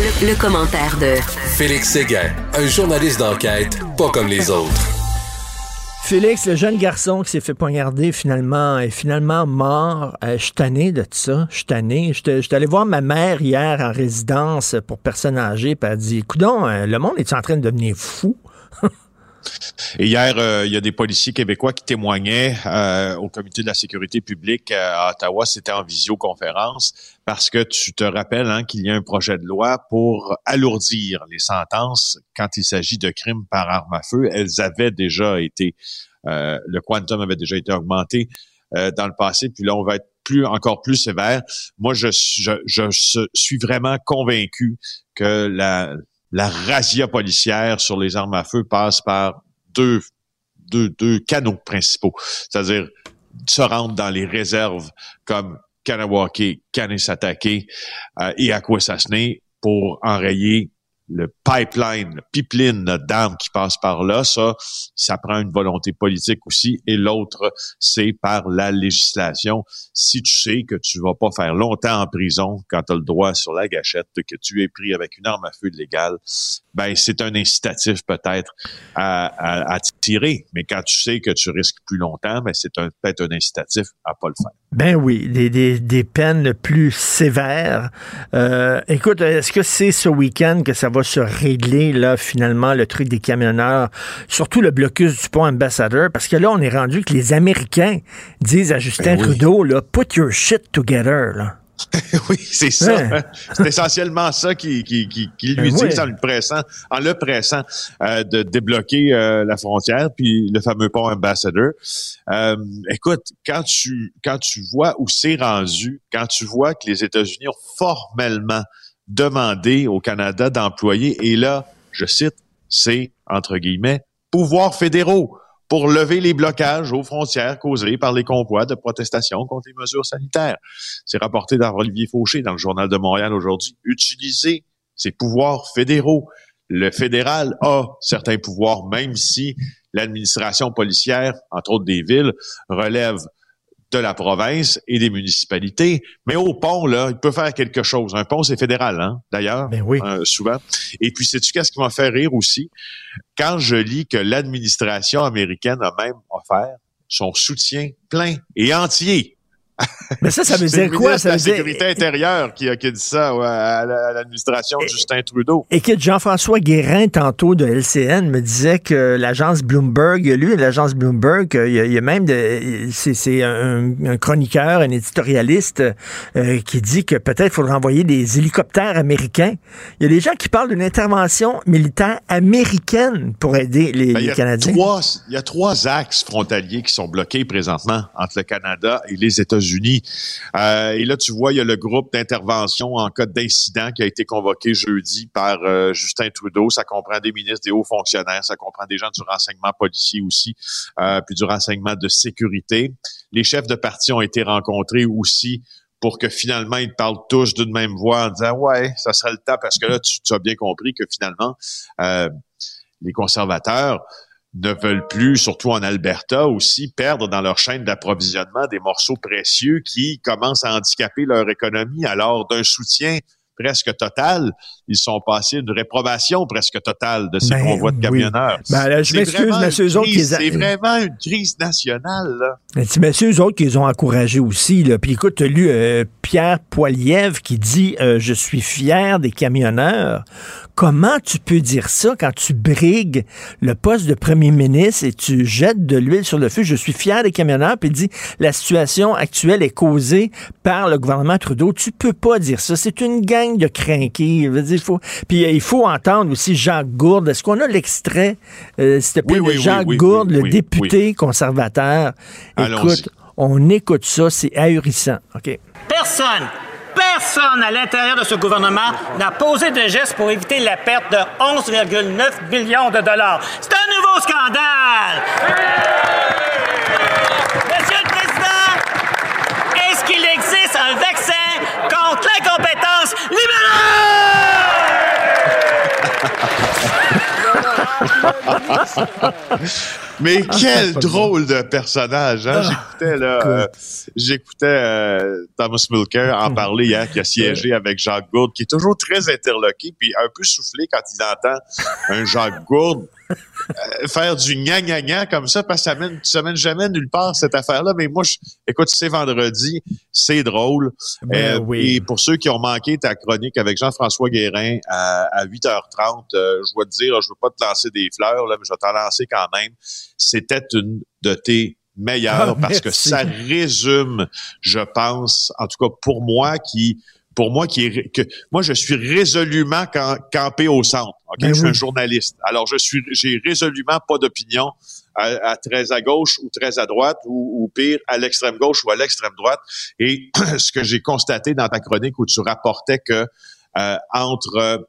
Le, commentaire de Félix Séguin, un journaliste d'enquête pas comme les autres. Félix, le jeune garçon qui s'est fait poignarder finalement est finalement mort. Euh, je suis tanné de ça. Je suis tanné. Je suis allé voir ma mère hier en résidence pour personnes âgées, puis elle a dit Coudon, euh, le monde est en train de devenir fou? Et hier, euh, il y a des policiers québécois qui témoignaient euh, au comité de la sécurité publique euh, à Ottawa. C'était en visioconférence parce que tu te rappelles hein, qu'il y a un projet de loi pour alourdir les sentences quand il s'agit de crimes par arme à feu. Elles avaient déjà été, le quantum avait déjà été augmenté dans le passé, puis là, on va être plus, encore plus sévère. Moi, je, je, je suis vraiment convaincu que la, la razzia policière sur les armes à feu passe par deux, deux, canaux principaux, c'est-à-dire se rendre dans les réserves comme Kanawake, Kanesatake euh, et Akwesasne pour enrayer le pipeline, le pipeline d'armes qui passe par là, ça, ça prend une volonté politique aussi. Et l'autre, c'est par la législation. Si tu sais que tu vas pas faire longtemps en prison quand tu as le droit sur la gâchette, que tu es pris avec une arme à feu légale, ben c'est un incitatif peut-être à, à, tirer. Mais quand tu sais que tu risques plus longtemps, ben c'est peut-être un incitatif à pas le faire. Ben oui, des, des, des peines plus sévères. Euh, écoute, est-ce que c'est ce week-end que ça va se régler, là, finalement, le truc des camionneurs, surtout le blocus du pont ambassadeur, parce que là, on est rendu que les Américains disent à Justin ben Trudeau, là, put your shit together, là. oui, c'est ça. C'est essentiellement ça qui, qui, qui lui ben dit en le pressant, en le pressant euh, de débloquer euh, la frontière, puis le fameux pont ambassadeur. Euh, écoute, quand tu quand tu vois où c'est rendu, quand tu vois que les États-Unis ont formellement demandé au Canada d'employer, et là, je cite, c'est entre guillemets pouvoirs fédéraux pour lever les blocages aux frontières causés par les convois de protestation contre les mesures sanitaires. C'est rapporté par Olivier Fauché dans le Journal de Montréal aujourd'hui. Utiliser ces pouvoirs fédéraux. Le fédéral a certains pouvoirs, même si l'administration policière, entre autres des villes, relève de la province et des municipalités. Mais au pont, là, il peut faire quelque chose. Un pont, c'est fédéral, hein, d'ailleurs, ben oui. Euh, souvent. Et puis, sais-tu qu'est-ce qui m'a fait rire aussi? Quand je lis que l'administration américaine a même offert son soutien plein et entier mais ça, ça veut dire quoi? Ça la sécurité intérieure qui a, dit ça à l'administration de Justin Trudeau. Et que Jean-François Guérin, tantôt de LCN, me disait que l'agence Bloomberg, lui, l'agence Bloomberg, il y, a, même c'est un, chroniqueur, un éditorialiste euh, qui dit que peut-être il faudrait envoyer des hélicoptères américains. Il y a des gens qui parlent d'une intervention militaire américaine pour aider les, ben, Canadiens. il y a trois axes frontaliers qui sont bloqués présentement entre le Canada et les États-Unis euh, et là, tu vois, il y a le groupe d'intervention en cas d'incident qui a été convoqué jeudi par euh, Justin Trudeau. Ça comprend des ministres, des hauts fonctionnaires, ça comprend des gens du renseignement policier aussi, euh, puis du renseignement de sécurité. Les chefs de parti ont été rencontrés aussi pour que finalement ils parlent tous d'une même voix en disant ouais, ça serait le temps parce que là tu as bien compris que finalement les conservateurs ne veulent plus, surtout en Alberta aussi, perdre dans leur chaîne d'approvisionnement des morceaux précieux qui commencent à handicaper leur économie. Alors, d'un soutien presque total, ils sont passés d'une réprobation presque totale de ces ben convois de camionneurs. Ben, je m'excuse, mais eux autres C'est vraiment une crise nationale. Là. C'est eux autres qui les ont encouragés aussi. Là. Puis écoute, tu as lu euh, Pierre Poilievre qui dit euh, Je suis fier des camionneurs. Comment tu peux dire ça quand tu brigues le poste de premier ministre et tu jettes de l'huile sur le feu? Je suis fier des camionneurs. Puis il dit La situation actuelle est causée par le gouvernement Trudeau. Tu peux pas dire ça. C'est une gang de crinqués. Il faut... Puis euh, il faut entendre aussi Jacques Gourde. Est-ce qu'on a l'extrait, euh, s'il te plaît, de Jacques Gourde, le député conservateur? Écoute, on écoute ça, c'est ahurissant. OK? Personne personne à l'intérieur de ce gouvernement n'a posé de gestes pour éviter la perte de 11,9 millions de dollars. C'est un nouveau scandale! Monsieur le Président, est-ce qu'il existe un vaccin contre l'incompétence? Mais quel drôle de personnage, hein? J'écoutais là, euh, j'écoutais euh, Thomas Mulcair en parler hier, qui a siégé avec Jacques Gourde, qui est toujours très interloqué, puis un peu soufflé quand il entend un Jacques Gourde faire du gna gna gna comme ça, parce que ça mène, ça mène jamais nulle part cette affaire-là. Mais moi, je, écoute, c'est vendredi, c'est drôle. Ben oui. Et pour ceux qui ont manqué ta chronique avec Jean-François Guérin à, à 8h30, je dois te dire, je veux pas te lancer des fleurs, là, mais je vais t'en lancer quand même c'était une de tes meilleures Ah, parce que ça résume, je pense, en tout cas pour moi qui pour moi qui est que moi je suis résolument cam- campé au centre. OK, Ben je suis oui. un journaliste. Alors je suis j'ai résolument pas d'opinion à, à très à gauche ou très à droite ou, ou pire à l'extrême gauche ou à l'extrême droite et ce que j'ai constaté dans ta chronique où tu rapportais que euh, entre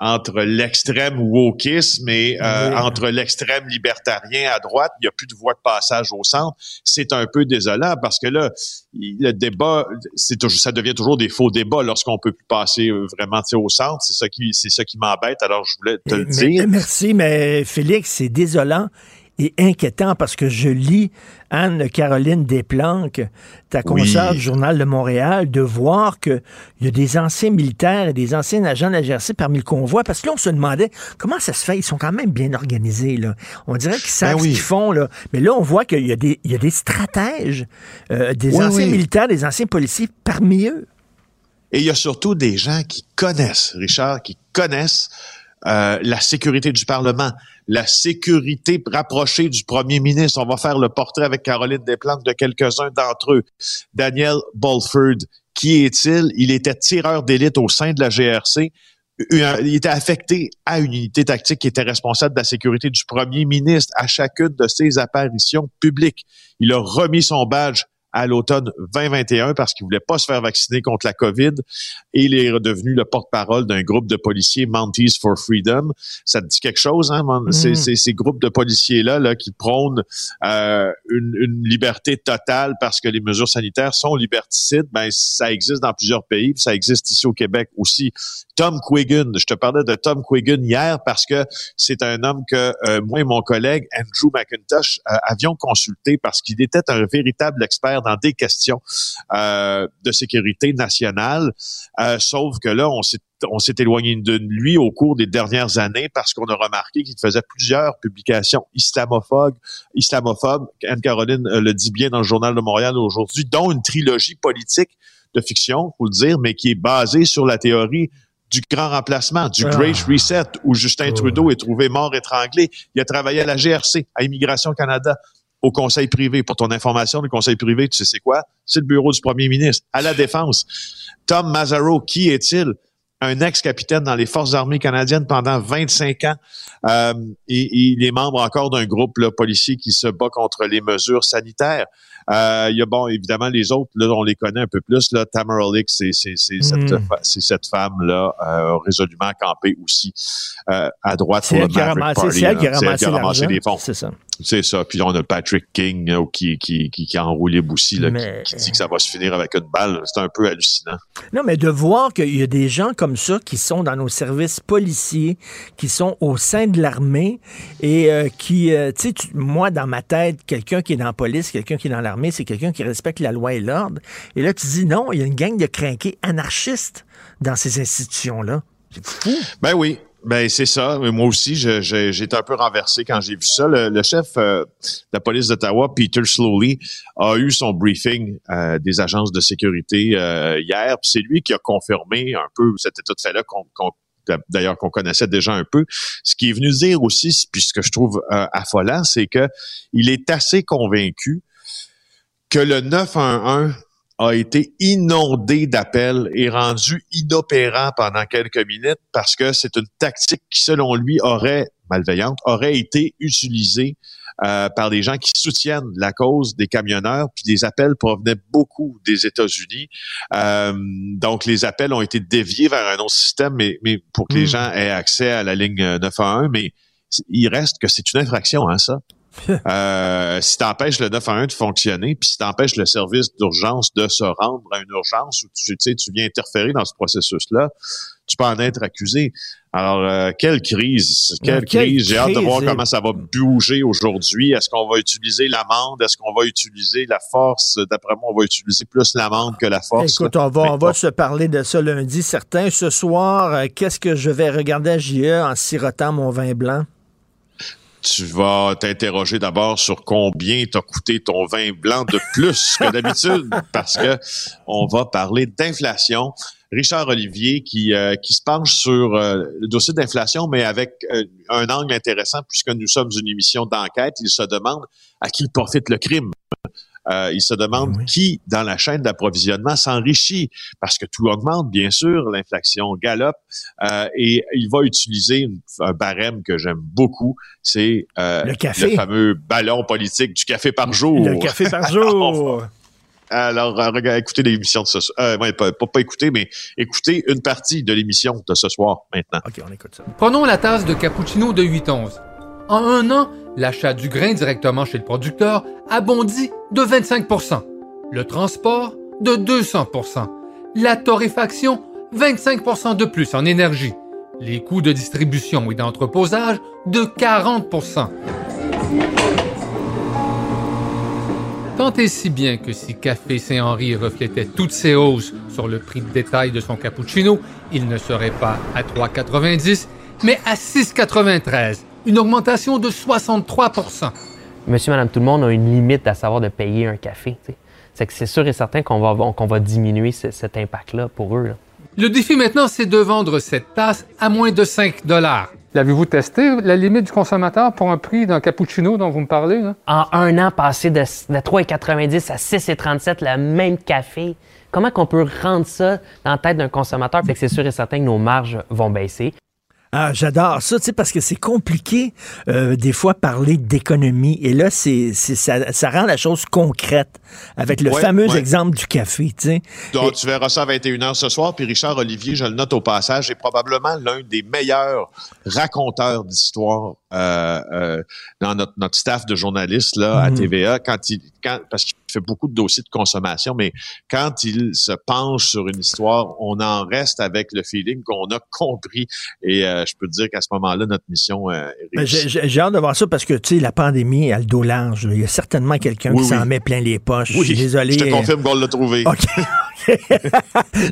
entre l'extrême wokisme et euh, Oui. entre l'extrême libertarien à droite, il n'y a plus de voie de passage au centre. C'est un peu désolant parce que là, le débat, c'est toujours, ça devient toujours des faux débats lorsqu'on peut plus passer euh, vraiment au centre. C'est ça qui, c'est ça qui m'embête. Alors je voulais te le Mais- dire. Merci, mais Félix, c'est désolant et inquiétant parce que je lis Anne-Caroline Desplanques, ta consoeur Oui. du Journal de Montréal, de voir qu'il y a des anciens militaires et des anciens agents de la GRC parmi le convoi. Parce que là, on se demandait comment ça se fait. Ils sont quand même bien organisés. Là. On dirait qu'ils savent Ben oui. ce qu'ils font. Là. Mais là, on voit qu'il y, a des- il y a des stratèges, euh, des Oui, anciens militaires, des anciens policiers parmi eux. Et il y a surtout des gens qui connaissent, Richard, qui connaissent euh, la sécurité du Parlement, la sécurité rapprochée du premier ministre. On va faire le portrait avec Caroline Desplanques de quelques-uns d'entre eux. Daniel Bolford, qui est-il? Il était tireur d'élite au sein de la GRC. Il était affecté à une unité tactique qui était responsable de la sécurité du premier ministre à chacune de ses apparitions publiques. Il a remis son badge à l'automne 2021 parce qu'il voulait pas se faire vacciner contre la COVID et il est redevenu le porte-parole d'un groupe de policiers Mounties for Freedom. Ça te dit quelque chose, hein? Mon- C'est, c'est ces groupes de policiers-là là, qui prônent euh, une, une liberté totale parce que les mesures sanitaires sont liberticides. Ben, ça existe dans plusieurs pays, puis ça existe ici au Québec aussi. Tom Quiggin, je te parlais de Tom Quiggin hier parce que c'est un homme que euh, moi et mon collègue Andrew McIntosh euh, avions consulté parce qu'il était un véritable expert dans des questions euh, de sécurité nationale. Euh, sauf que là, on s'est on s'est éloigné de lui au cours des dernières années parce qu'on a remarqué qu'il faisait plusieurs publications islamophobes, islamophobes. Anne-Caroline euh, le dit bien dans le Journal de Montréal aujourd'hui, dont une trilogie politique de fiction, faut le dire, mais qui est basée sur la théorie du grand remplacement, du Ah. Great Reset, où Justin. Trudeau est trouvé mort étranglé. Il a travaillé à la GRC, à Immigration Canada, au Conseil privé. Pour ton information, le Conseil privé, tu sais c'est quoi? C'est le bureau du premier ministre, à la Défense. Tom Mazzaro, qui est-il? Un ex-capitaine dans les Forces armées canadiennes pendant 25 ans. Euh, et, il est membre encore d'un groupe là, policier qui se bat contre les mesures sanitaires. Euh, il y a, bon, évidemment, les autres, là, on les connaît un peu plus. Là, Tamara Lick, c'est, c'est, c'est, cette, Mm. fa- c'est cette femme-là, euh, résolument campée aussi euh, à droite C'est pour elle le Maverick ramassé, Party, c'est elle qui a ramassé ramassé les fonds. C'est ça. C'est ça. Puis on a Patrick King là, qui, qui, qui, qui a enroulé aussi, là, Mais- qui, qui dit que ça va se finir avec une balle. C'est un peu hallucinant. Non, mais de voir qu'il y a des gens comme qui sont dans nos services policiers, qui sont au sein de l'armée et euh, qui, euh, tu sais, moi, dans ma tête, quelqu'un qui est dans la police, quelqu'un qui est dans l'armée, c'est quelqu'un qui respecte la loi et l'ordre. Et là, tu dis non, il y a une gang de crinqués anarchistes dans ces institutions-là. C'est fou. Ben oui. Ben c'est ça. Mais Moi aussi, j'ai été un peu renversé quand j'ai vu ça. Le, le chef euh, de la police d'Ottawa, Peter Slowly, a eu son briefing euh, des agences de sécurité euh, hier. C'est lui qui a confirmé un peu cet état de fait-là qu'on qu'on- d'ailleurs qu'on connaissait déjà un peu. Ce qui est venu dire aussi, puis ce que je trouve euh, affolant, c'est que il est assez convaincu que le 911 a été inondé d'appels et rendu inopérant pendant quelques minutes parce que c'est une tactique qui, selon lui, aurait, malveillante, aurait été utilisée euh, par des gens qui soutiennent la cause des camionneurs, puis les appels provenaient beaucoup des États-Unis. Euh, donc, les appels ont été déviés vers un autre système, mais, mais pour que les Mm. gens aient accès à la ligne 911, mais il reste que c'est une infraction, hein, ça? euh, si tu empêches le 911 de fonctionner, puis si tu empêches le service d'urgence de se rendre à une urgence, ou tu, viens interférer dans ce processus-là, tu peux en être accusé. Alors, euh, quelle crise, quelle, crise. J'ai hâte de voir comment ça va bouger aujourd'hui. Est-ce qu'on va utiliser l'amende? Est-ce qu'on va utiliser la force? D'après moi, on va utiliser plus l'amende que la force. Écoute, on va, on va se parler de ça lundi, certain. Ce soir, euh, qu'est-ce que je vais regarder à JE en sirotant mon vin blanc? Tu vas t'interroger d'abord sur combien t'a coûté ton vin blanc de plus que d'habitude, parce que on va parler d'inflation. Richard Olivier qui, euh, qui se penche sur euh, le dossier d'inflation, mais avec euh, un angle intéressant puisque nous sommes une émission d'enquête. Il se demande à qui profite le crime. Euh, il se demande ben qui, dans la chaîne d'approvisionnement, s'enrichit parce que tout augmente, bien sûr, l'inflation galope euh, et il va utiliser un barème que j'aime beaucoup, c'est euh, le, café. le fameux ballon politique du café par jour. Le café par jour. Alors, regardez, écoutez l'émission de ce soir. Euh, pas, pas, écouter, mais écoutez une partie de l'émission de ce soir maintenant. OK, on écoute ça. Prenons la tasse de cappuccino de 8 onces. En un an, l'achat du grain directement chez le producteur a bondi de 25% le transport de 200% la torréfaction 25% de plus en énergie, les coûts de distribution et d'entreposage de 40% Tant et si bien que si Café Saint-Henri reflétait toutes ces hausses sur le prix de détail de son cappuccino, il ne serait pas à 3,90, mais à 6,93 une augmentation de 63% Monsieur, madame, tout le monde a une limite à savoir de payer un café. C'est que c'est sûr et certain qu'on va, qu'on va diminuer cet impact-là pour eux. Le défi maintenant, c'est de vendre cette tasse à moins de 5 dollars. L'avez-vous testé, la limite du consommateur pour un prix d'un cappuccino dont vous me parlez? En un an, passé de, de 3,90 à 6,37, le même café. Comment qu'on peut rendre ça dans la tête d'un consommateur? Fait que c'est sûr et certain que nos marges vont baisser. Ah, j'adore ça, tu sais, parce que c'est compliqué euh, des fois parler d'économie. Et là, c'est, ça, ça, rend la chose concrète avec le fameux exemple du café, tu sais. Donc, tu verras ça à 21h ce soir. Puis Richard Olivier, je le note au passage, est probablement l'un des meilleurs raconteurs d'histoire dans notre, notre staff de journalistes là, à mhm. TVA quand il, quand, parce qu'il fait beaucoup de dossiers de consommation, mais quand il se penche sur une histoire, on en reste avec le feeling qu'on a compris. Et euh, je peux te dire qu'à ce moment-là, notre mission est J'ai hâte de voir ça parce que, tu sais, la pandémie a le dos large. Il y a certainement quelqu'un qui s'en met plein les poches. Oui, je suis désolé. Je te confirme qu'on l'a trouvé. OK.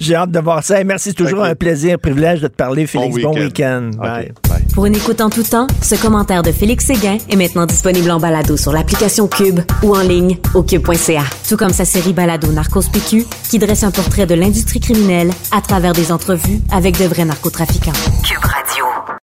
J'ai hâte de voir ça. merci, c'est toujours un plaisir, un privilège de te parler, Félix. Bon week-end. Bye. Pour une écoute en tout temps, ce commentaire de Félix Séguin est maintenant disponible en balado sur l'application Cube ou en ligne au cube.ca. Tout comme sa série balado Narcos PQ qui dresse un portrait de l'industrie criminelle à travers des entrevues avec de vrais narcotrafiquants. Cube.